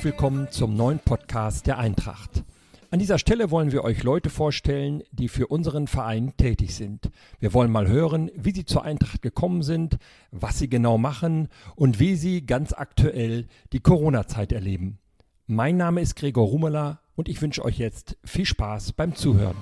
herzlich willkommen zum neuen Podcast der Eintracht. An dieser Stelle wollen wir euch Leute vorstellen, die für unseren Verein tätig sind. Wir wollen mal hören, wie sie zur Eintracht gekommen sind, was sie genau machen und wie sie ganz aktuell die Corona-Zeit erleben. Mein Name ist Gregor Rumeler und ich wünsche euch jetzt viel Spaß beim Zuhören.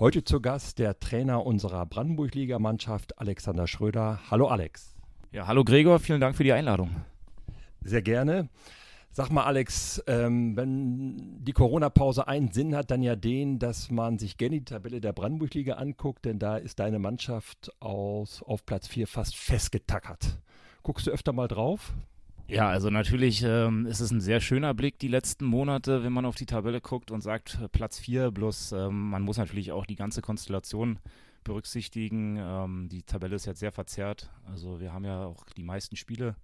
Heute zu Gast der Trainer unserer Brandenburg-Liga-Mannschaft, Alexander Schröder. Hallo Alex. Ja, hallo Gregor, vielen Dank für die Einladung. Sehr gerne. Sag mal, Alex, ähm, wenn die Corona-Pause einen Sinn hat, dann ja den, dass man sich gerne die Tabelle der Brandenburg-Liga anguckt, denn da ist deine Mannschaft aus, auf Platz 4 fast festgetackert. Guckst du öfter mal drauf? Ja, also natürlich ähm, ist es ein sehr schöner Blick die letzten Monate, wenn man auf die Tabelle guckt und sagt Platz 4, bloß ähm, man muss natürlich auch die ganze Konstellation berücksichtigen. Ähm, die Tabelle ist jetzt sehr verzerrt. Also wir haben ja auch die meisten Spiele.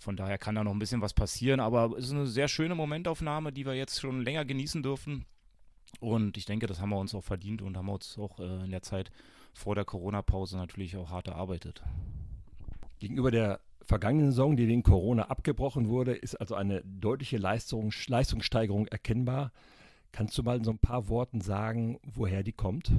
Von daher kann da noch ein bisschen was passieren, aber es ist eine sehr schöne Momentaufnahme, die wir jetzt schon länger genießen dürfen. Und ich denke, das haben wir uns auch verdient und haben uns auch äh, in der Zeit vor der Corona-Pause natürlich auch hart erarbeitet. Gegenüber der vergangenen Saison, die wegen Corona abgebrochen wurde, ist also eine deutliche Leistung, Leistungssteigerung erkennbar. Kannst du mal in so ein paar Worten sagen, woher die kommt?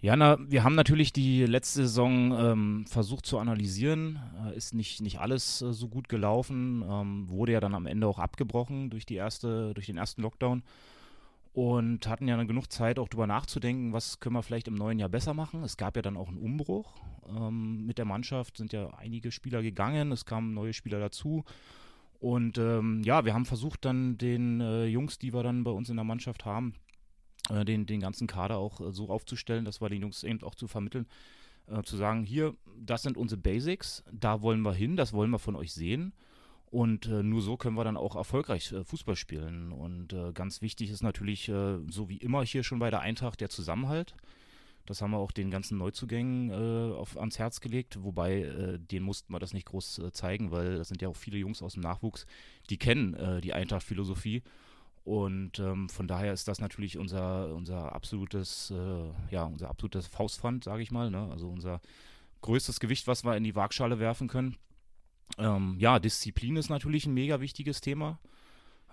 Ja, na, wir haben natürlich die letzte Saison ähm, versucht zu analysieren. Äh, ist nicht, nicht alles äh, so gut gelaufen. Ähm, wurde ja dann am Ende auch abgebrochen durch, die erste, durch den ersten Lockdown und hatten ja dann genug Zeit, auch darüber nachzudenken, was können wir vielleicht im neuen Jahr besser machen. Es gab ja dann auch einen Umbruch ähm, mit der Mannschaft, sind ja einige Spieler gegangen, es kamen neue Spieler dazu. Und ähm, ja, wir haben versucht dann den äh, Jungs, die wir dann bei uns in der Mannschaft haben, äh, den, den ganzen Kader auch äh, so aufzustellen, dass wir den Jungs eben auch zu vermitteln, äh, zu sagen, hier, das sind unsere Basics, da wollen wir hin, das wollen wir von euch sehen. Und äh, nur so können wir dann auch erfolgreich äh, Fußball spielen. Und äh, ganz wichtig ist natürlich, äh, so wie immer hier schon bei der Eintracht, der Zusammenhalt. Das haben wir auch den ganzen Neuzugängen äh, auf, ans Herz gelegt, wobei äh, denen mussten wir das nicht groß zeigen, weil das sind ja auch viele Jungs aus dem Nachwuchs, die kennen die Eintracht-Philosophie. Und ähm, von daher ist das natürlich unser, unser absolutes, ja, unser absolutes Faustpfand, sage ich mal. Ne? Also unser größtes Gewicht, was wir in die Waagschale werfen können. Ähm, ja, Disziplin ist natürlich ein mega wichtiges Thema.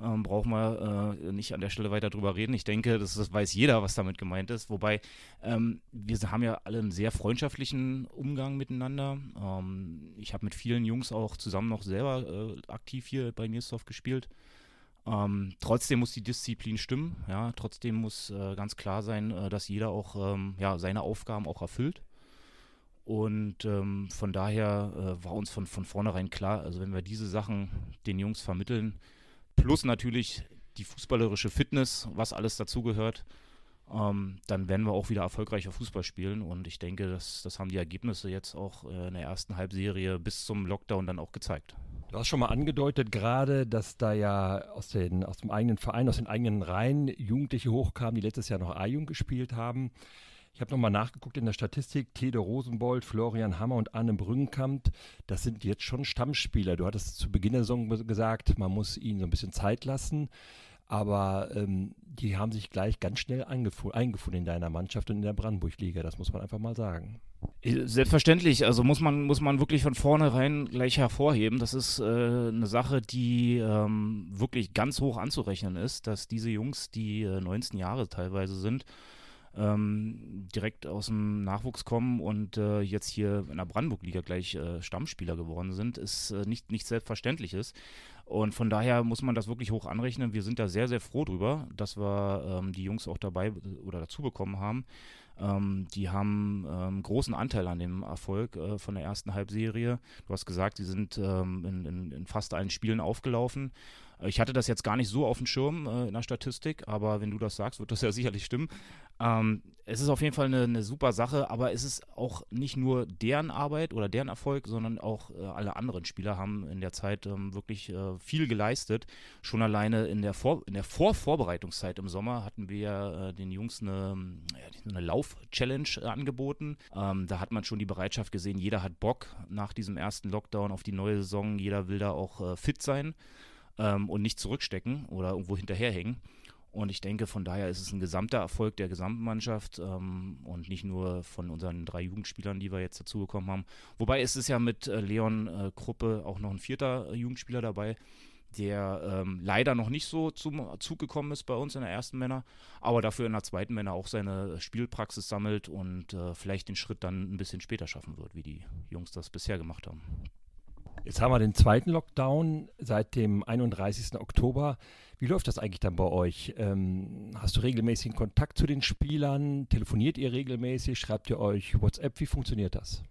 Ähm, brauchen wir äh, nicht an der Stelle weiter drüber reden. Ich denke, das, das weiß jeder, was damit gemeint ist. Wobei ähm, wir haben ja alle einen sehr freundschaftlichen Umgang miteinander. Ähm, ich habe mit vielen Jungs auch zusammen noch selber äh, aktiv hier bei Niersdorf gespielt. Ähm, trotzdem muss die Disziplin stimmen. Ja, trotzdem muss äh, ganz klar sein, äh, dass jeder auch ähm, ja, seine Aufgaben auch erfüllt. Und ähm, von daher äh, war uns von, von vornherein klar, also wenn wir diese Sachen den Jungs vermitteln, plus natürlich die fußballerische Fitness, was alles dazugehört, ähm, dann werden wir auch wieder erfolgreicher Fußball spielen. Und ich denke, das, das haben die Ergebnisse jetzt auch äh, in der ersten Halbserie bis zum Lockdown dann auch gezeigt. Du hast schon mal angedeutet gerade, dass da ja aus, den, aus dem eigenen Verein, aus den eigenen Reihen Jugendliche hochkamen, die letztes Jahr noch A-Jung gespielt haben. Ich habe nochmal nachgeguckt in der Statistik. Tede Rosenbold, Florian Hammer und Arne Brünkamp, das sind jetzt schon Stammspieler. Du hattest zu Beginn der Saison gesagt, man muss ihnen so ein bisschen Zeit lassen. Aber ähm, die haben sich gleich ganz schnell eingefunden in deiner Mannschaft und in der Brandenburg-Liga. Das muss man einfach mal sagen. Selbstverständlich, also muss man, muss man wirklich von vornherein gleich hervorheben. Das ist äh, eine Sache, die ähm, wirklich ganz hoch anzurechnen ist, dass diese Jungs, die äh, 19 Jahre teilweise sind, ähm, direkt aus dem Nachwuchs kommen und äh, jetzt hier in der Brandenburg-Liga gleich äh, Stammspieler geworden sind, ist äh, nicht, nicht selbstverständlich ist. Und von daher muss man das wirklich hoch anrechnen. Wir sind da sehr, sehr froh drüber, dass wir ähm, die Jungs auch dabei oder dazu bekommen haben. Ähm, die haben ähm, großen Anteil an dem Erfolg äh, von der ersten Halbserie. Du hast gesagt, sie sind ähm, in, in, in, fast allen Spielen aufgelaufen. Ich hatte das jetzt gar nicht so auf dem Schirm äh, in der Statistik, aber wenn du das sagst, wird das ja sicherlich stimmen. Ähm, es ist auf jeden Fall eine, eine, super Sache, aber es ist auch nicht nur deren Arbeit oder deren Erfolg, sondern auch äh, alle anderen Spieler haben in der Zeit ähm, wirklich äh, viel geleistet. Schon alleine in der, Vor in der Vorvorbereitungszeit im Sommer hatten wir äh, den Jungs eine, ja, eine Lauf-Challenge angeboten. Ähm, da hat man schon die Bereitschaft gesehen, jeder hat Bock nach diesem ersten Lockdown auf die neue Saison, jeder will da auch äh, fit sein ähm, und nicht zurückstecken oder irgendwo hinterherhängen. Und ich denke, von daher ist es ein gesamter Erfolg der gesamten Mannschaft ähm, und nicht nur von unseren drei Jugendspielern, die wir jetzt dazugekommen haben. Wobei ist es ja mit äh, Leon äh, Kruppe auch noch ein vierter äh, Jugendspieler dabei, der ähm, leider noch nicht so zum Zug gekommen ist bei uns in der ersten Männer, aber dafür in der zweiten Männer auch seine Spielpraxis sammelt und äh, vielleicht den Schritt dann ein bisschen später schaffen wird, wie die Jungs das bisher gemacht haben. Jetzt haben wir den zweiten Lockdown seit dem 31. Oktober. Wie läuft das eigentlich dann bei euch? Ähm, hast du regelmäßigen Kontakt zu den Spielern? Telefoniert ihr regelmäßig? Schreibt ihr euch WhatsApp? Wie funktioniert das?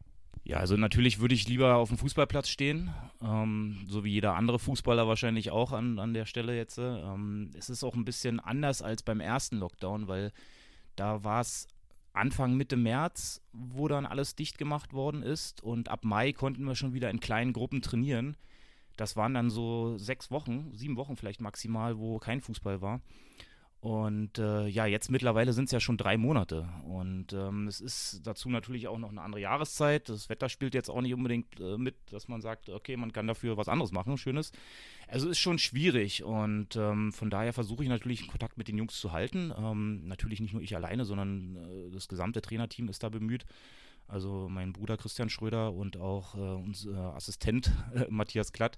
Ja, also natürlich würde ich lieber auf dem Fußballplatz stehen, ähm, so wie jeder andere Fußballer wahrscheinlich auch an, an der Stelle jetzt. Ähm, es ist auch ein bisschen anders als beim ersten Lockdown, weil da war es Anfang Mitte März, wo dann alles dicht gemacht worden ist und ab Mai konnten wir schon wieder in kleinen Gruppen trainieren. Das waren dann so sechs Wochen, sieben Wochen vielleicht maximal, wo kein Fußball war. Und äh, ja, jetzt mittlerweile sind es ja schon drei Monate. Und ähm, es ist dazu natürlich auch noch eine andere Jahreszeit. Das Wetter spielt jetzt auch nicht unbedingt äh, mit, dass man sagt, okay, man kann dafür was anderes machen, Schönes. Also ist schon schwierig. Und ähm, von daher versuche ich natürlich Kontakt mit den Jungs zu halten. Ähm, natürlich nicht nur ich alleine, sondern äh, das gesamte Trainerteam ist da bemüht. Also mein Bruder Christian Schröder und auch äh, unser Assistent Matthias Klatt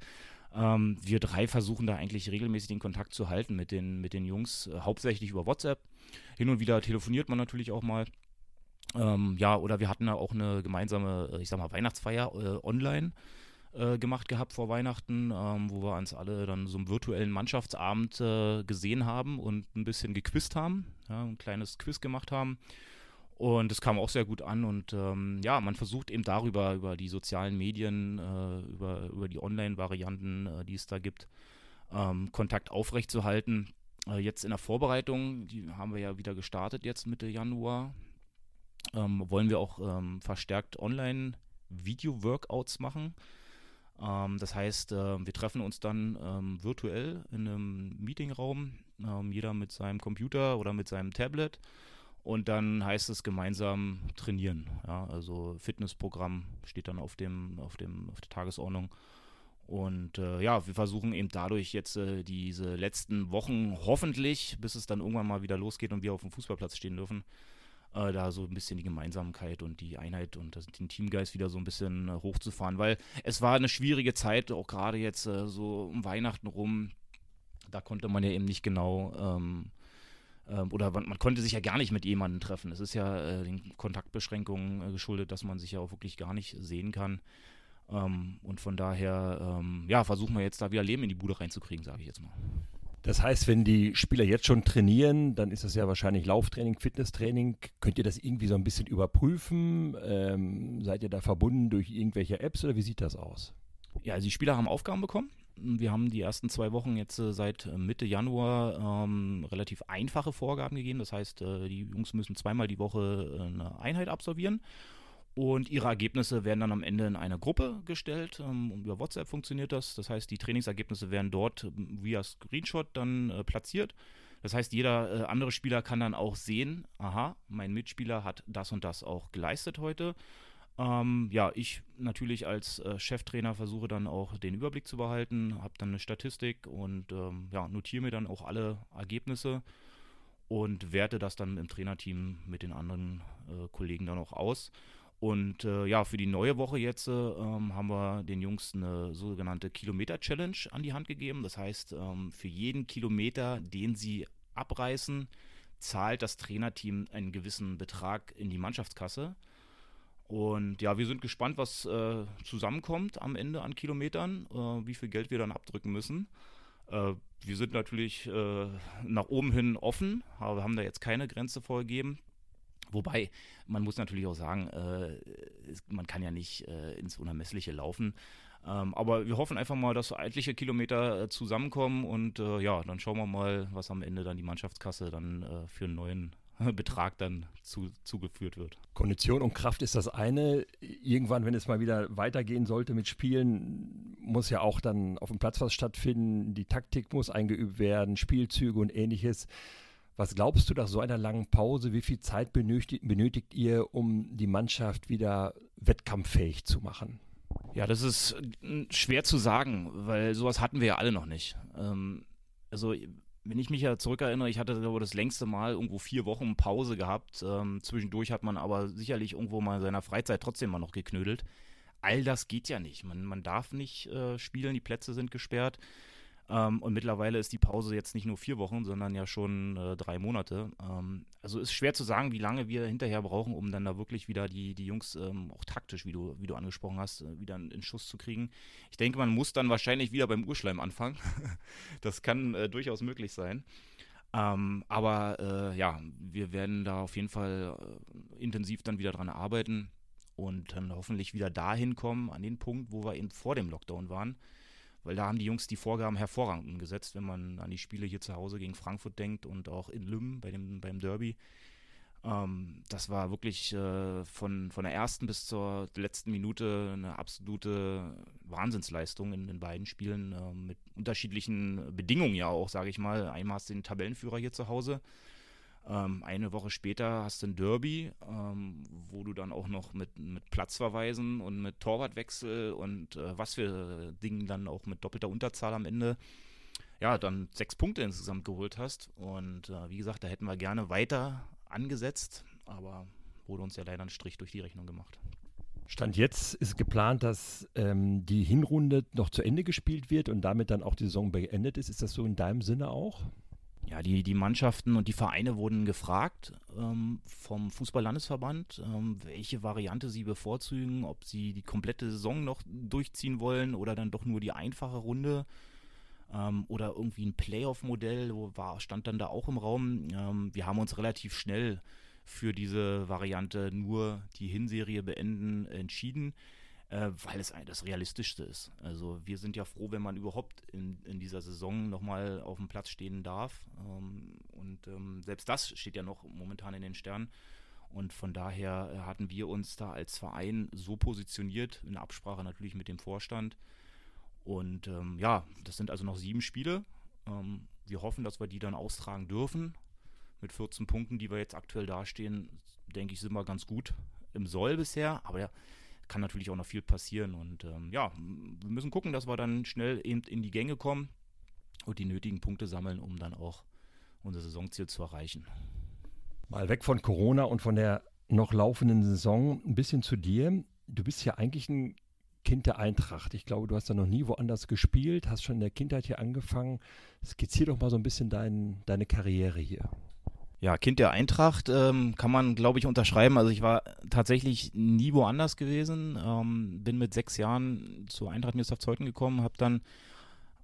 ähm, wir drei versuchen da eigentlich regelmäßig den Kontakt zu halten mit den, mit den Jungs, äh, hauptsächlich über WhatsApp. Hin und wieder telefoniert man natürlich auch mal. Ähm, ja, oder wir hatten da auch eine gemeinsame, äh, ich sag mal, Weihnachtsfeier äh, online äh, gemacht gehabt vor Weihnachten, ähm, wo wir uns alle dann so einen virtuellen Mannschaftsabend äh, gesehen haben und ein bisschen gequizt haben, ja, ein kleines Quiz gemacht haben. Und es kam auch sehr gut an und ähm, ja, man versucht eben darüber, über die sozialen Medien, äh, über, über die Online-Varianten, äh, die es da gibt, ähm, Kontakt aufrechtzuerhalten. Äh, jetzt in der Vorbereitung, die haben wir ja wieder gestartet jetzt Mitte Januar, ähm, wollen wir auch ähm, verstärkt Online-Video-Workouts machen. Ähm, das heißt, äh, wir treffen uns dann ähm, virtuell in einem Meetingraum, jeder mit seinem Computer oder mit seinem Tablet und dann heißt es gemeinsam trainieren. Ja, also Fitnessprogramm steht dann auf dem, auf dem, auf der Tagesordnung. Und äh, ja, wir versuchen eben dadurch jetzt äh, diese letzten Wochen hoffentlich, bis es dann irgendwann mal wieder losgeht und wir auf dem Fußballplatz stehen dürfen, äh, da so ein bisschen die Gemeinsamkeit und die Einheit und das, den Teamgeist wieder so ein bisschen äh, hochzufahren, weil es war eine schwierige Zeit, auch gerade jetzt äh, so um Weihnachten rum. Da konnte man ja eben nicht genau ähm, oder man, man, konnte sich ja gar nicht mit jemandem treffen. Es ist ja äh, den Kontaktbeschränkungen äh, geschuldet, dass man sich ja auch wirklich gar nicht sehen kann. Ähm, und von daher, ähm, ja, versuchen wir jetzt da wieder Leben in die Bude reinzukriegen, sage ich jetzt mal. Das heißt, wenn die Spieler jetzt schon trainieren, dann ist das ja wahrscheinlich Lauftraining, Fitnesstraining. Könnt ihr das irgendwie so ein bisschen überprüfen? Ähm, seid ihr da verbunden durch irgendwelche Apps oder wie sieht das aus? Ja, also die Spieler haben Aufgaben bekommen. Wir haben die ersten zwei Wochen jetzt äh, seit äh, Mitte Januar ähm, relativ einfache Vorgaben gegeben. Das heißt, äh, die Jungs müssen zweimal die Woche eine Einheit absolvieren. Und ihre Ergebnisse werden dann am Ende in eine Gruppe gestellt. Ähm, über WhatsApp funktioniert das. Das heißt, die Trainingsergebnisse werden dort ähm, via Screenshot dann platziert. Das heißt, jeder andere Spieler kann dann auch sehen, aha, mein Mitspieler hat das und das auch geleistet heute. Ähm, ja, ich natürlich als äh, Cheftrainer versuche dann auch den Überblick zu behalten, habe dann eine Statistik und ähm, ja, notiere mir dann auch alle Ergebnisse und werte das dann im Trainerteam mit den anderen äh, Kollegen dann auch aus. Und äh, ja, für die neue Woche jetzt äh, ähm, haben wir den Jungs eine sogenannte Kilometer-Challenge an die Hand gegeben. Das heißt, ähm, für jeden Kilometer, den sie abreißen, zahlt das Trainerteam einen gewissen Betrag in die Mannschaftskasse. Und ja, wir sind gespannt, was äh, zusammenkommt am Ende an Kilometern, äh, wie viel Geld wir dann abdrücken müssen. Äh, wir sind natürlich äh, nach oben hin offen, aber haben da jetzt keine Grenze vorgegeben. Wobei, man muss natürlich auch sagen, äh, es, man kann ja nicht äh, ins Unermessliche laufen. Ähm, aber wir hoffen einfach mal, dass etliche Kilometer zusammenkommen und ja, dann schauen wir mal, was am Ende dann die Mannschaftskasse dann für einen neuen Betrag dann zu, zugeführt wird. Kondition und Kraft ist das eine. Irgendwann, wenn es mal wieder weitergehen sollte mit Spielen, muss ja auch dann auf dem Platz was stattfinden. Die Taktik muss eingeübt werden, Spielzüge und ähnliches. Was glaubst du nach so einer langen Pause, wie viel Zeit benötigt, benötigt ihr, um die Mannschaft wieder wettkampffähig zu machen? Ja, das ist schwer zu sagen, weil sowas hatten wir ja alle noch nicht. Ähm, also wenn ich mich ja zurückerinnere, ich hatte glaube das längste Mal irgendwo vier Wochen Pause gehabt. Ähm, zwischendurch hat man aber sicherlich irgendwo mal in seiner Freizeit trotzdem mal noch geknödelt. All das geht ja nicht. Man, man darf nicht äh, spielen, die Plätze sind gesperrt. Ähm, und mittlerweile ist die Pause jetzt nicht nur vier Wochen, sondern ja schon äh, drei Monate. Ähm, also ist schwer zu sagen, wie lange wir hinterher brauchen, um dann da wirklich wieder die, die Jungs ähm, auch taktisch, wie du, wie du angesprochen hast, äh, wieder in, Schuss zu kriegen. Ich denke, man muss dann wahrscheinlich wieder beim Urschleim anfangen. das kann äh, durchaus möglich sein. Ähm, aber äh, ja, wir werden da auf jeden Fall äh, intensiv dann wieder dran arbeiten und dann hoffentlich wieder dahin kommen, an den Punkt, wo wir eben vor dem Lockdown waren weil da haben die Jungs die Vorgaben hervorragend umgesetzt, wenn man an die Spiele hier zu Hause gegen Frankfurt denkt und auch in Lüm bei dem, beim Derby. Ähm, das war wirklich äh, von, von der ersten bis zur letzten Minute eine absolute Wahnsinnsleistung in den beiden Spielen äh, mit unterschiedlichen Bedingungen ja auch, sage ich mal. Einmal hast du den Tabellenführer hier zu Hause ähm, eine Woche später hast du ein Derby, ähm, wo du dann auch noch mit, mit Platzverweisen und mit Torwartwechsel und äh, was für Dingen dann auch mit doppelter Unterzahl am Ende, ja, dann sechs Punkte insgesamt geholt hast. Und äh, wie gesagt, da hätten wir gerne weiter angesetzt, aber wurde uns ja leider ein Strich durch die Rechnung gemacht. Stand jetzt ist geplant, dass ähm, die Hinrunde noch zu Ende gespielt wird und damit dann auch die Saison beendet ist. Ist das so in deinem Sinne auch? Ja, die, die Mannschaften und die Vereine wurden gefragt ähm, vom Fußball-Landesverband, ähm, welche Variante sie bevorzugen, ob sie die komplette Saison noch durchziehen wollen oder dann doch nur die einfache Runde ähm, oder irgendwie ein Playoff-Modell, war, stand dann da auch im Raum. Ähm, wir haben uns relativ schnell für diese Variante nur die Hinserie beenden entschieden äh, weil es das Realistischste ist. Also wir sind ja froh, wenn man überhaupt in, in dieser Saison nochmal auf dem Platz stehen darf. Ähm, und ähm, selbst das steht ja noch momentan in den Sternen. Und von daher äh, hatten wir uns da als Verein so positioniert, in Absprache natürlich mit dem Vorstand. Und ähm, ja, das sind also noch sieben Spiele. Ähm, wir hoffen, dass wir die dann austragen dürfen. Mit 14 Punkten, die wir jetzt aktuell dastehen, denke ich, sind wir ganz gut im Soll bisher. Aber ja, kann natürlich auch noch viel passieren. Und ähm, ja, wir müssen gucken, dass wir dann schnell eben in die Gänge kommen und die nötigen Punkte sammeln, um dann auch unser Saisonziel zu erreichen. Mal weg von Corona und von der noch laufenden Saison ein bisschen zu dir. Du bist ja eigentlich ein Kind der Eintracht. Ich glaube, du hast da noch nie woanders gespielt, hast schon in der Kindheit hier angefangen. Skizzier doch mal so ein bisschen dein, deine Karriere hier. Ja, Kind der Eintracht ähm, kann man, glaube ich, unterschreiben. Also ich war tatsächlich nie woanders gewesen. Ähm, bin mit sechs Jahren zur Eintracht Zeuthen gekommen, habe dann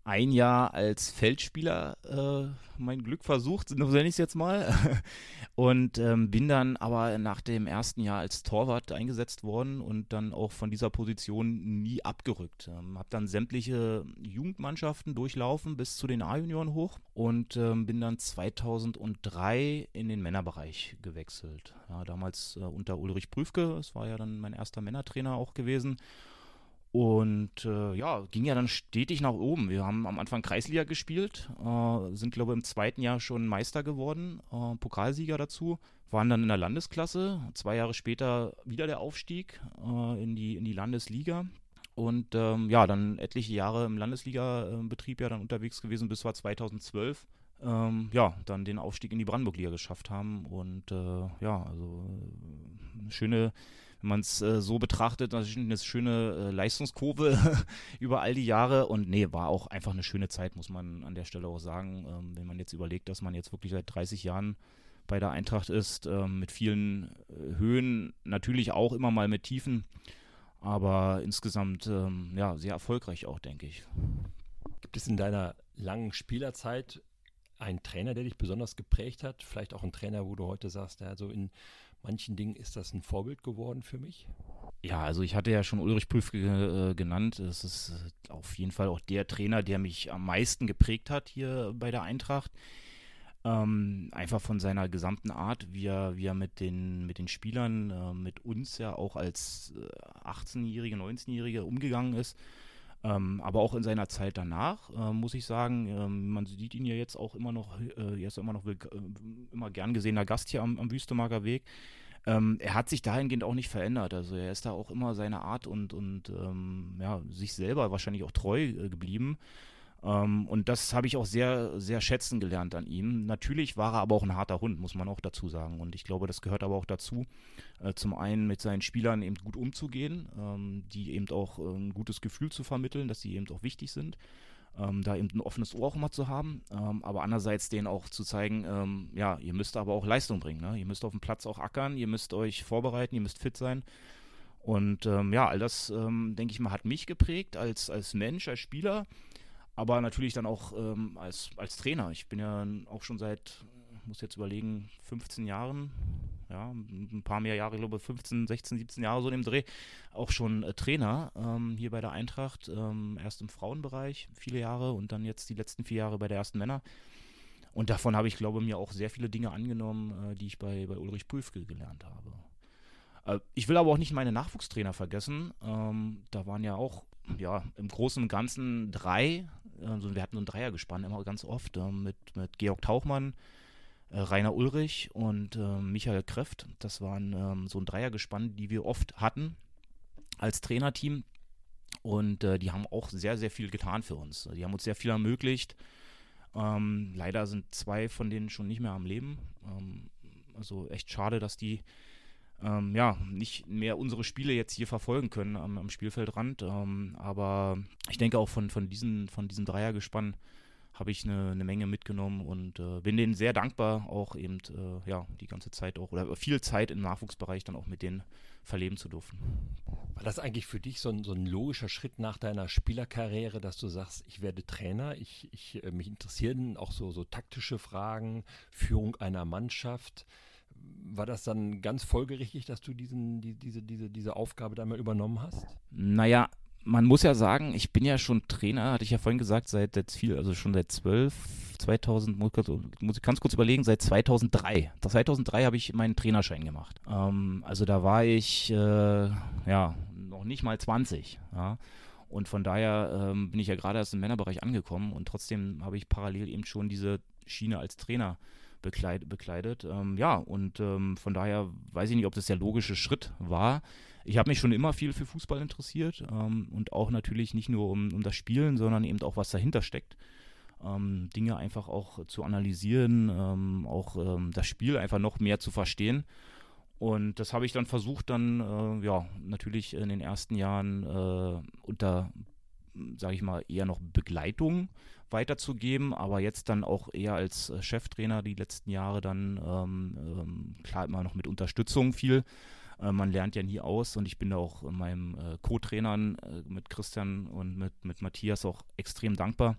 ein Jahr als Feldspieler äh, mein Glück versucht, so nenne ich es jetzt mal. und ähm, bin dann aber nach dem ersten Jahr als Torwart eingesetzt worden und dann auch von dieser Position nie abgerückt. Ähm, habe dann sämtliche Jugendmannschaften durchlaufen bis zu den A-Junioren hoch und ähm, bin dann 2003 in den Männerbereich gewechselt. Ja, damals äh, unter Ulrich Prüfke, das war ja dann mein erster Männertrainer auch gewesen. Und äh, ja, ging ja dann stetig nach oben. Wir haben am Anfang Kreisliga gespielt, äh, sind, glaube ich, im zweiten Jahr schon Meister geworden, äh, Pokalsieger dazu, waren dann in der Landesklasse. Zwei Jahre später wieder der Aufstieg äh, in, die, in die Landesliga. Und ähm, ja, dann etliche Jahre im Landesliga-Betrieb ja dann unterwegs gewesen bis war 2012. Ähm, ja, dann den Aufstieg in die Brandenburg-Liga geschafft haben. Und äh, ja, also eine schöne wenn man es äh, so betrachtet, natürlich eine schöne äh, Leistungskurve über all die Jahre. Und nee, war auch einfach eine schöne Zeit, muss man an der Stelle auch sagen. Ähm, wenn man jetzt überlegt, dass man jetzt wirklich seit 30 Jahren bei der Eintracht ist, ähm, mit vielen äh, Höhen, natürlich auch immer mal mit Tiefen, aber insgesamt ähm, ja, sehr erfolgreich auch, denke ich. Gibt es in deiner langen Spielerzeit einen Trainer, der dich besonders geprägt hat? Vielleicht auch einen Trainer, wo du heute sagst, ja, so in manchen Dingen ist das ein Vorbild geworden für mich? Ja, also ich hatte ja schon Ulrich Prüfke äh, genannt. Es ist äh, auf jeden Fall auch der Trainer, der mich am meisten geprägt hat hier bei der Eintracht. Ähm, einfach von seiner gesamten Art, wie er, wie er mit, den, mit den Spielern, äh, mit uns ja auch als 18-Jährige, äh, 19-Jährige umgegangen ist. Ähm, aber auch in seiner Zeit danach, äh, muss ich sagen, ähm, man sieht ihn ja jetzt auch immer noch, äh, er ist immer noch äh, immer gern gesehener Gast hier am, am Wüstemarker Weg. Ähm, er hat sich dahingehend auch nicht verändert. Also er ist da auch immer seine Art und, und ähm, ja, sich selber wahrscheinlich auch treu äh, geblieben. Ähm, und das habe ich auch sehr, sehr schätzen gelernt an ihm. Natürlich war er aber auch ein harter Hund, muss man auch dazu sagen. Und ich glaube, das gehört aber auch dazu, äh, zum einen mit seinen Spielern eben gut umzugehen, ähm, die eben auch äh, ein gutes Gefühl zu vermitteln, dass sie eben auch wichtig sind. Ähm, da eben ein offenes Ohr auch immer zu haben, ähm, aber andererseits denen auch zu zeigen, ähm, ja, ihr müsst aber auch Leistung bringen, ne? ihr müsst auf dem Platz auch ackern, ihr müsst euch vorbereiten, ihr müsst fit sein und ähm, ja, all das, ähm, denke ich mal, hat mich geprägt als, als Mensch, als Spieler aber natürlich dann auch ähm, als, als Trainer. Ich bin ja auch schon seit, muss jetzt überlegen, 15 Jahren, ja, ein paar mehr Jahre, ich glaube 15, 16, 17 Jahre so in dem Dreh, auch schon äh, Trainer ähm, hier bei der Eintracht. Ähm, erst im Frauenbereich viele Jahre und dann jetzt die letzten vier Jahre bei der ersten Männer. Und davon habe ich, glaube ich, mir auch sehr viele Dinge angenommen, äh, die ich bei, bei Ulrich Prüfke gelernt habe. Äh, ich will aber auch nicht meine Nachwuchstrainer vergessen. Ähm, da waren ja auch ja, im Großen und Ganzen drei also wir hatten so ein Dreiergespann immer ganz oft äh, mit, mit Georg Tauchmann, äh, Rainer Ulrich und äh, Michael Kreft. Das waren ähm, so ein Dreiergespann, die wir oft hatten als Trainerteam. Und äh, die haben auch sehr, sehr viel getan für uns. Die haben uns sehr viel ermöglicht. Ähm, leider sind zwei von denen schon nicht mehr am Leben. Ähm, also echt schade, dass die ähm, ja, nicht mehr unsere Spiele jetzt hier verfolgen können am, am Spielfeldrand. Ähm, aber ich denke auch von, von, diesen, von diesem Dreiergespann habe ich eine, eine, Menge mitgenommen und äh, bin denen sehr dankbar, auch eben äh, ja, die ganze Zeit auch oder viel Zeit im Nachwuchsbereich dann auch mit denen verleben zu dürfen. War das eigentlich für dich so ein, so ein logischer Schritt nach deiner Spielerkarriere, dass du sagst, ich werde Trainer, ich, ich äh, mich interessieren auch so, so taktische Fragen, Führung einer Mannschaft? War das dann ganz folgerichtig, dass du diesen, die, diese, diese, diese Aufgabe da mal übernommen hast? Naja, man muss ja sagen, ich bin ja schon Trainer, hatte ich ja vorhin gesagt, seit jetzt viel, also schon seit 12, 2000, muss, muss ich ganz kurz überlegen, seit 2003. 2003 habe ich meinen Trainerschein gemacht. Ähm, also da war ich, äh, ja, noch nicht mal 20, ja. Und von daher ähm, bin ich ja gerade erst im Männerbereich angekommen und trotzdem habe ich parallel eben schon diese Schiene als Trainer bekleid, bekleidet. Ähm, ja, und ähm, von daher weiß ich nicht, ob das der logische Schritt war. Ich habe mich schon immer viel für Fußball interessiert ähm, und auch natürlich nicht nur um, um das Spielen, sondern eben auch, was dahinter steckt. Ähm, Dinge einfach auch zu analysieren, ähm, auch das Spiel einfach noch mehr zu verstehen. Und das habe ich dann versucht, dann äh, ja natürlich in den ersten Jahren äh, unter, sage ich mal, eher noch Begleitung weiterzugeben, aber jetzt dann auch eher als äh, Cheftrainer die letzten Jahre dann ähm, ähm, klar immer noch mit Unterstützung viel. Äh, man lernt ja nie aus und ich bin da auch meinem äh, Co-Trainern mit Christian und mit, mit Matthias auch extrem dankbar,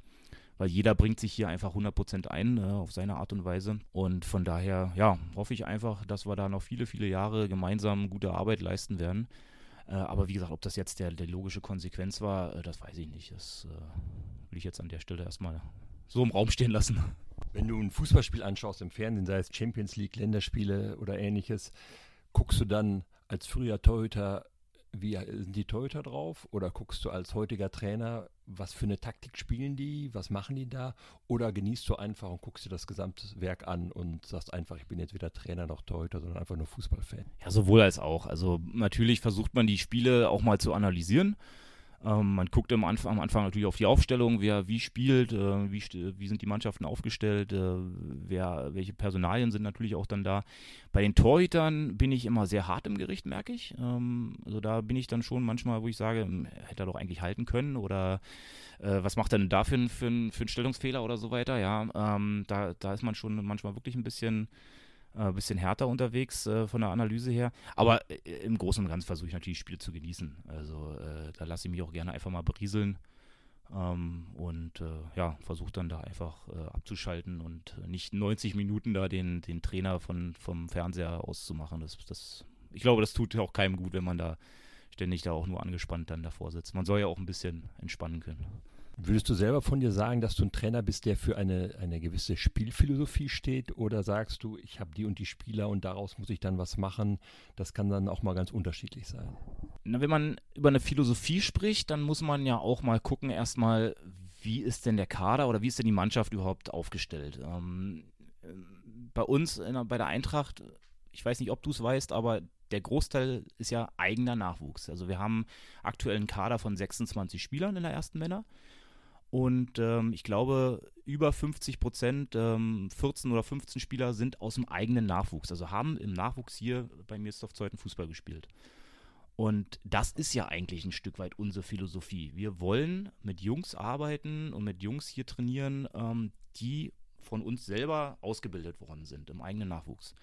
weil jeder bringt sich hier einfach 100% ein auf seine Art und Weise und von daher, ja, hoffe ich einfach, dass wir da noch viele, viele Jahre gemeinsam gute Arbeit leisten werden. Aber wie gesagt, ob das jetzt der, der logische Konsequenz war, das weiß ich nicht. Das will ich jetzt an der Stelle erstmal so im Raum stehen lassen. Wenn du ein Fußballspiel anschaust im Fernsehen, sei es Champions League, Länderspiele oder ähnliches, guckst du dann als früher Torhüter, wie sind die Torhüter drauf? Oder guckst du als heutiger Trainer, was für eine Taktik spielen die? Was machen die da? Oder genießt du einfach und guckst dir das Gesamtwerk an und sagst einfach, ich bin jetzt weder Trainer noch Torhüter, sondern einfach nur Fußballfan? Ja, sowohl als auch. Also natürlich versucht man die Spiele auch mal zu analysieren. Ähm, man guckt am Anfang, am Anfang, natürlich auf die Aufstellung, wer wie spielt, äh, wie, wie sind die Mannschaften aufgestellt, äh, wer, welche Personalien sind natürlich auch dann da. Bei den Torhütern bin ich immer sehr hart im Gericht, merke ich. Ähm, also da bin ich dann schon manchmal, wo ich sage, hm, hätte er doch eigentlich halten können oder äh, was macht er denn da für, für, für einen Stellungsfehler oder so weiter. Ja, ähm, da, da ist man schon manchmal wirklich ein bisschen ein äh, bisschen härter unterwegs äh, von der Analyse her. Aber äh, im Großen und Ganzen versuche ich natürlich Spiele zu genießen. Also äh, da lasse ich mich auch gerne einfach mal berieseln ähm, und äh, ja, versuche dann da einfach äh, abzuschalten und nicht 90 Minuten da den, den Trainer von, vom Fernseher auszumachen. Das, das, ich glaube, das tut auch keinem gut, wenn man da ständig da auch nur angespannt dann davor sitzt. Man soll ja auch ein bisschen entspannen können. Würdest du selber von dir sagen, dass du ein Trainer bist, der für eine, eine gewisse Spielphilosophie steht? Oder sagst du, ich habe die und die Spieler und daraus muss ich dann was machen? Das kann dann auch mal ganz unterschiedlich sein. Na, wenn man über eine Philosophie spricht, dann muss man ja auch mal gucken, erstmal, wie ist denn der Kader oder wie ist denn die Mannschaft überhaupt aufgestellt? Ähm, bei uns der, bei der Eintracht, ich weiß nicht, ob du es weißt, aber der Großteil ist ja eigener Nachwuchs. Also wir haben aktuell einen Kader von 26 Spielern in der ersten Männer. Und ähm, ich glaube, über 50 Prozent, ähm, 14 oder 15 Spieler sind aus dem eigenen Nachwuchs, also haben im Nachwuchs hier bei Mirsdorf Zeuthen Fußball gespielt. Und das ist ja eigentlich ein Stück weit unsere Philosophie. Wir wollen mit Jungs arbeiten und mit Jungs hier trainieren, ähm, die von uns selber ausgebildet worden sind im eigenen Nachwuchs.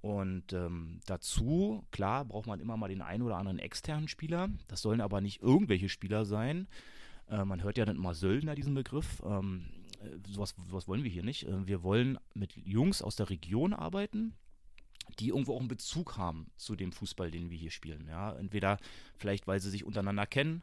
Und ähm, dazu, klar, braucht man immer mal den einen oder anderen externen Spieler. Das sollen aber nicht irgendwelche Spieler sein. Äh, man hört ja dann immer Söldner, diesen Begriff. Ähm, äh, sowas, sowas wollen wir hier nicht. Äh, wir wollen mit Jungs aus der Region arbeiten, die irgendwo auch einen Bezug haben zu dem Fußball, den wir hier spielen. Ja? Entweder vielleicht, weil sie sich untereinander kennen,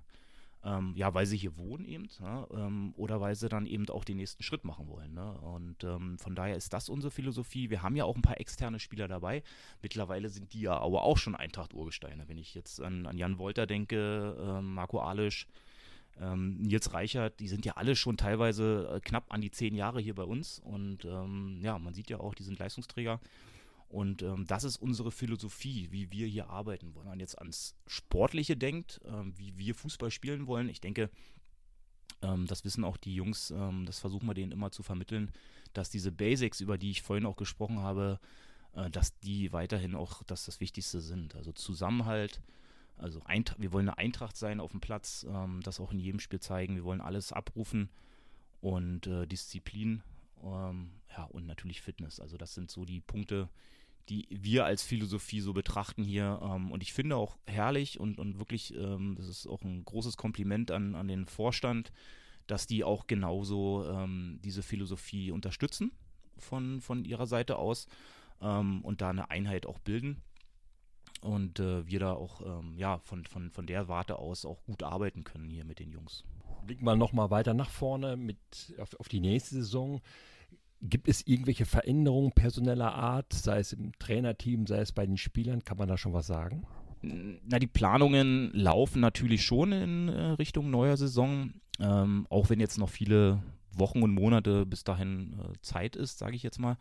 ähm, ja, weil sie hier wohnen eben, ja, ähm, oder weil sie dann eben auch den nächsten Schritt machen wollen. Ne? Und ähm, von daher ist das unsere Philosophie. Wir haben ja auch ein paar externe Spieler dabei. Mittlerweile sind die ja aber auch schon Eintracht-Urgesteine. Wenn ich jetzt an, an Jan Wolter denke, äh, Marco Alisch, ähm, Nils Reichert, die sind ja alle schon teilweise äh, knapp an die zehn Jahre hier bei uns. Und ähm, ja, man sieht ja auch, die sind Leistungsträger. Und ähm, das ist unsere Philosophie, wie wir hier arbeiten. Wenn man jetzt ans Sportliche denkt, ähm, wie wir Fußball spielen wollen, ich denke, ähm, das wissen auch die Jungs, ähm, das versuchen wir denen immer zu vermitteln, dass diese Basics, über die ich vorhin auch gesprochen habe, äh, dass die weiterhin auch das, das Wichtigste sind. Also Zusammenhalt, also Eintracht, wir wollen eine Eintracht sein auf dem Platz, ähm, das auch in jedem Spiel zeigen. Wir wollen alles abrufen und äh, Disziplin ähm, ja, und natürlich Fitness. Also das sind so die Punkte, die wir als Philosophie so betrachten hier. Ähm, und ich finde auch herrlich und, und wirklich, ähm, das ist auch ein großes Kompliment an, an den Vorstand, dass die auch genauso ähm, diese Philosophie unterstützen von, von ihrer Seite aus ähm, und da eine Einheit auch bilden. Und äh, wir da auch ähm, ja, von, von, von der Warte aus auch gut arbeiten können hier mit den Jungs. Blicken wir nochmal weiter nach vorne mit, auf, auf die nächste Saison. Gibt es irgendwelche Veränderungen personeller Art, sei es im Trainerteam, sei es bei den Spielern? Kann man da schon was sagen? Na, die Planungen laufen natürlich schon in äh, Richtung neuer Saison, ähm, auch wenn jetzt noch viele Wochen und Monate bis dahin äh, Zeit ist, sage ich jetzt mal.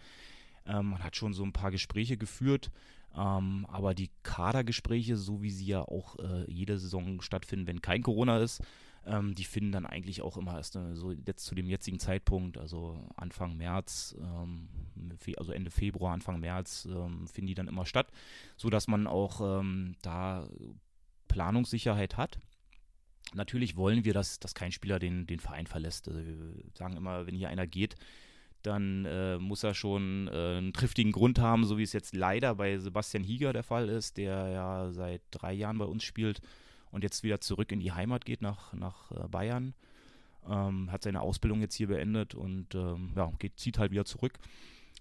Ähm, man hat schon so ein paar Gespräche geführt, ähm, aber die Kadergespräche, so wie sie ja auch äh, jede Saison stattfinden, wenn kein Corona ist, ähm, die finden dann eigentlich auch immer erst äh, so jetzt zu dem jetzigen Zeitpunkt, also Anfang März, ähm, also Ende Februar, Anfang März, ähm, finden die dann immer statt, sodass man auch ähm, da Planungssicherheit hat. Natürlich wollen wir, dass, dass kein Spieler den, den Verein verlässt. Also wir sagen immer, wenn hier einer geht, dann äh, muss er schon äh, einen triftigen Grund haben, so wie es jetzt leider bei Sebastian Hieger der Fall ist, der ja seit drei Jahren bei uns spielt und jetzt wieder zurück in die Heimat geht nach, nach äh, Bayern. Ähm, hat seine Ausbildung jetzt hier beendet und ähm, ja, geht, zieht halt wieder zurück.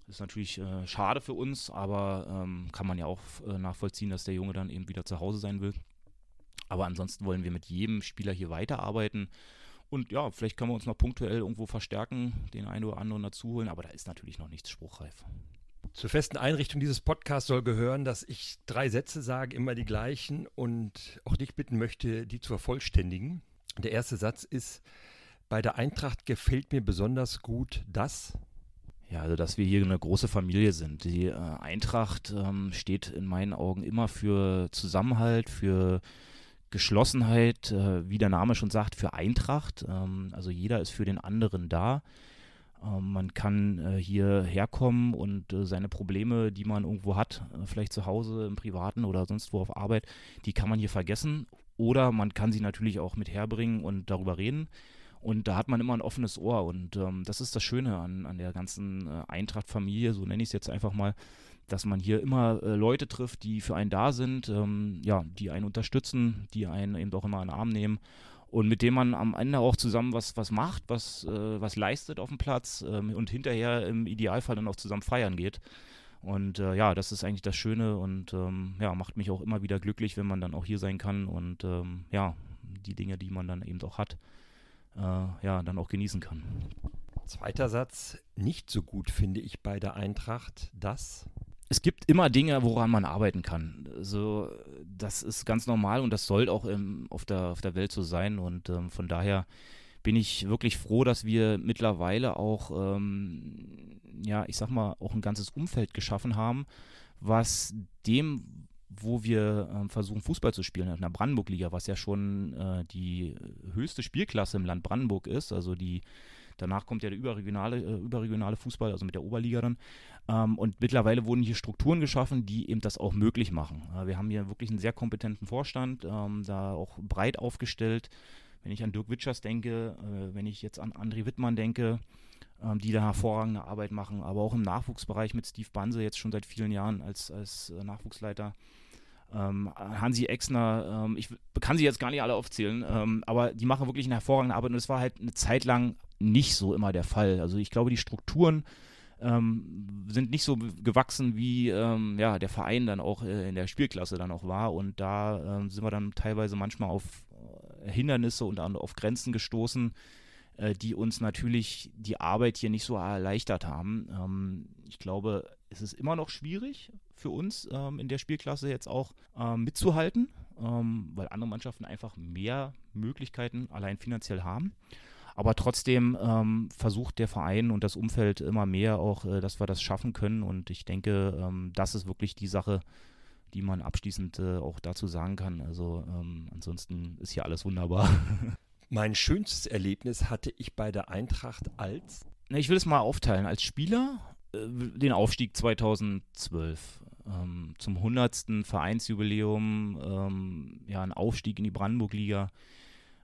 Ist natürlich äh, schade für uns, aber ähm, kann man ja auch äh, nachvollziehen, dass der Junge dann eben wieder zu Hause sein will. Aber ansonsten wollen wir mit jedem Spieler hier weiterarbeiten. Und ja, vielleicht können wir uns noch punktuell irgendwo verstärken, den einen oder anderen dazu holen, aber da ist natürlich noch nichts spruchreif. Zur festen Einrichtung dieses Podcasts soll gehören, dass ich drei Sätze sage, immer die gleichen und auch dich bitten möchte, die zu vervollständigen. Der erste Satz ist, bei der Eintracht gefällt mir besonders gut das. Ja, also dass wir hier eine große Familie sind. Die äh, Eintracht ähm, steht in meinen Augen immer für Zusammenhalt, für Geschlossenheit, äh, wie der Name schon sagt, für Eintracht. Ähm, also jeder ist für den anderen da. Ähm, man kann äh, hier herkommen und äh, seine Probleme, die man irgendwo hat, äh, vielleicht zu Hause, im Privaten oder sonst wo auf Arbeit, die kann man hier vergessen. Oder man kann sie natürlich auch mit herbringen und darüber reden. Und da hat man immer ein offenes Ohr. Und ähm, das ist das Schöne an, an der ganzen äh, Eintracht-Familie, so nenne ich es jetzt einfach mal, dass man hier immer äh, Leute trifft, die für einen da sind, ähm, ja, die einen unterstützen, die einen eben auch immer in den Arm nehmen und mit dem man am Ende auch zusammen was, was macht, was, äh, was leistet auf dem Platz ähm, und hinterher im Idealfall dann auch zusammen feiern geht. Und äh, ja, das ist eigentlich das Schöne und ähm, ja, macht mich auch immer wieder glücklich, wenn man dann auch hier sein kann und ähm, ja, die Dinge, die man dann eben auch hat, äh, ja, dann auch genießen kann. Zweiter Satz, nicht so gut finde ich bei der Eintracht, dass es gibt immer Dinge, woran man arbeiten kann. Also, das ist ganz normal und das soll auch im, auf, der, auf der Welt so sein. Und ähm, von daher bin ich wirklich froh, dass wir mittlerweile auch, ähm, ja, ich sag mal, auch ein ganzes Umfeld geschaffen haben, was dem wo wir äh, versuchen, Fußball zu spielen in der Brandenburg-Liga, was ja schon äh, die höchste Spielklasse im Land Brandenburg ist. Also die danach kommt ja der überregionale, äh, überregionale Fußball, also mit der Oberliga dann. Ähm, und mittlerweile wurden hier Strukturen geschaffen, die eben das auch möglich machen. Äh, wir haben hier wirklich einen sehr kompetenten Vorstand, ähm, da auch breit aufgestellt. Wenn ich an Dirk Witschers denke, äh, wenn ich jetzt an André Wittmann denke, ähm, die da hervorragende Arbeit machen, aber auch im Nachwuchsbereich mit Steve Banse jetzt schon seit vielen Jahren als, als äh, Nachwuchsleiter. Ähm, Hansi Exner, ähm, ich kann sie jetzt gar nicht alle aufzählen, aber die machen wirklich eine hervorragende Arbeit und es war halt eine Zeit lang nicht so immer der Fall. Also ich glaube, die Strukturen ähm, sind nicht so gewachsen, wie ähm, ja, der Verein dann auch äh, in der Spielklasse dann auch war und da äh, sind wir dann teilweise manchmal auf äh, Hindernisse und auf Grenzen gestoßen, äh, die uns natürlich die Arbeit hier nicht so erleichtert haben. Ähm, ich glaube, es ist immer noch schwierig für uns ähm, in der Spielklasse jetzt auch ähm, mitzuhalten, ähm, weil andere Mannschaften einfach mehr Möglichkeiten allein finanziell haben. Aber trotzdem ähm, versucht der Verein und das Umfeld immer mehr auch, äh, dass wir das schaffen können. Und ich denke, ähm, das ist wirklich die Sache, die man abschließend äh, auch dazu sagen kann. Also ansonsten ist hier alles wunderbar. Mein schönstes Erlebnis hatte ich bei der Eintracht als. Ich will es mal aufteilen. Als Spieler äh, den Aufstieg 2012 ähm, zum 100. Vereinsjubiläum, ähm, ja, ein Aufstieg in die Brandenburg-Liga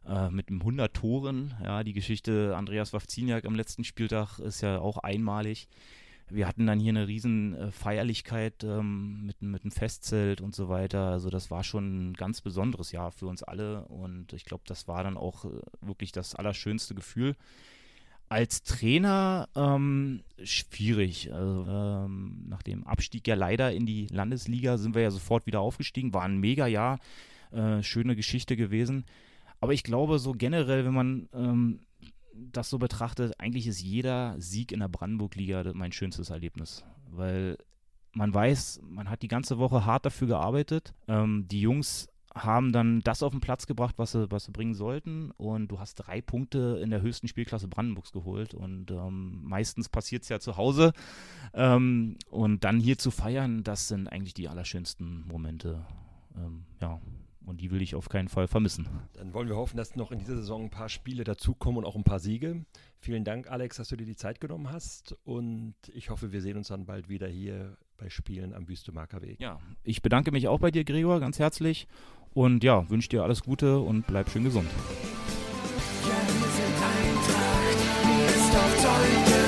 äh, mit 100 Toren. Ja, die Geschichte Andreas Wawziniak am letzten Spieltag ist ja auch einmalig wir hatten dann hier eine riesen äh, Feierlichkeit ähm, mit, mit einem Festzelt und so weiter. Also das war schon ein ganz besonderes Jahr für uns alle und ich glaube, das war dann auch äh, wirklich das allerschönste Gefühl. Als Trainer ähm, schwierig. Also, ähm, nach dem Abstieg ja leider in die Landesliga sind wir ja sofort wieder aufgestiegen. War ein mega Jahr, äh, schöne Geschichte gewesen. Aber ich glaube, so generell, wenn man ähm, das so betrachtet, eigentlich ist jeder Sieg in der Brandenburg-Liga mein schönstes Erlebnis, weil man weiß, man hat die ganze Woche hart dafür gearbeitet. Ähm, die Jungs haben dann das auf den Platz gebracht, was sie, was sie bringen sollten. Und du hast drei Punkte in der höchsten Spielklasse Brandenburgs geholt. Und ähm, meistens passiert es ja zu Hause. Ähm, und dann hier zu feiern, das sind eigentlich die allerschönsten Momente. Ähm, ja, und die will ich auf keinen Fall vermissen. Dann wollen wir hoffen, dass noch in dieser Saison ein paar Spiele dazukommen und auch ein paar Siege. Vielen Dank, Alex, dass du dir die Zeit genommen hast. Und ich hoffe, wir sehen uns dann bald wieder hier bei Spielen am Wüstemarker Weg. Ja, ich bedanke mich auch bei dir, Gregor, ganz herzlich. Und ja, wünsche dir alles Gute und bleib schön gesund. Ja, wir sind Eintracht, mir ist auf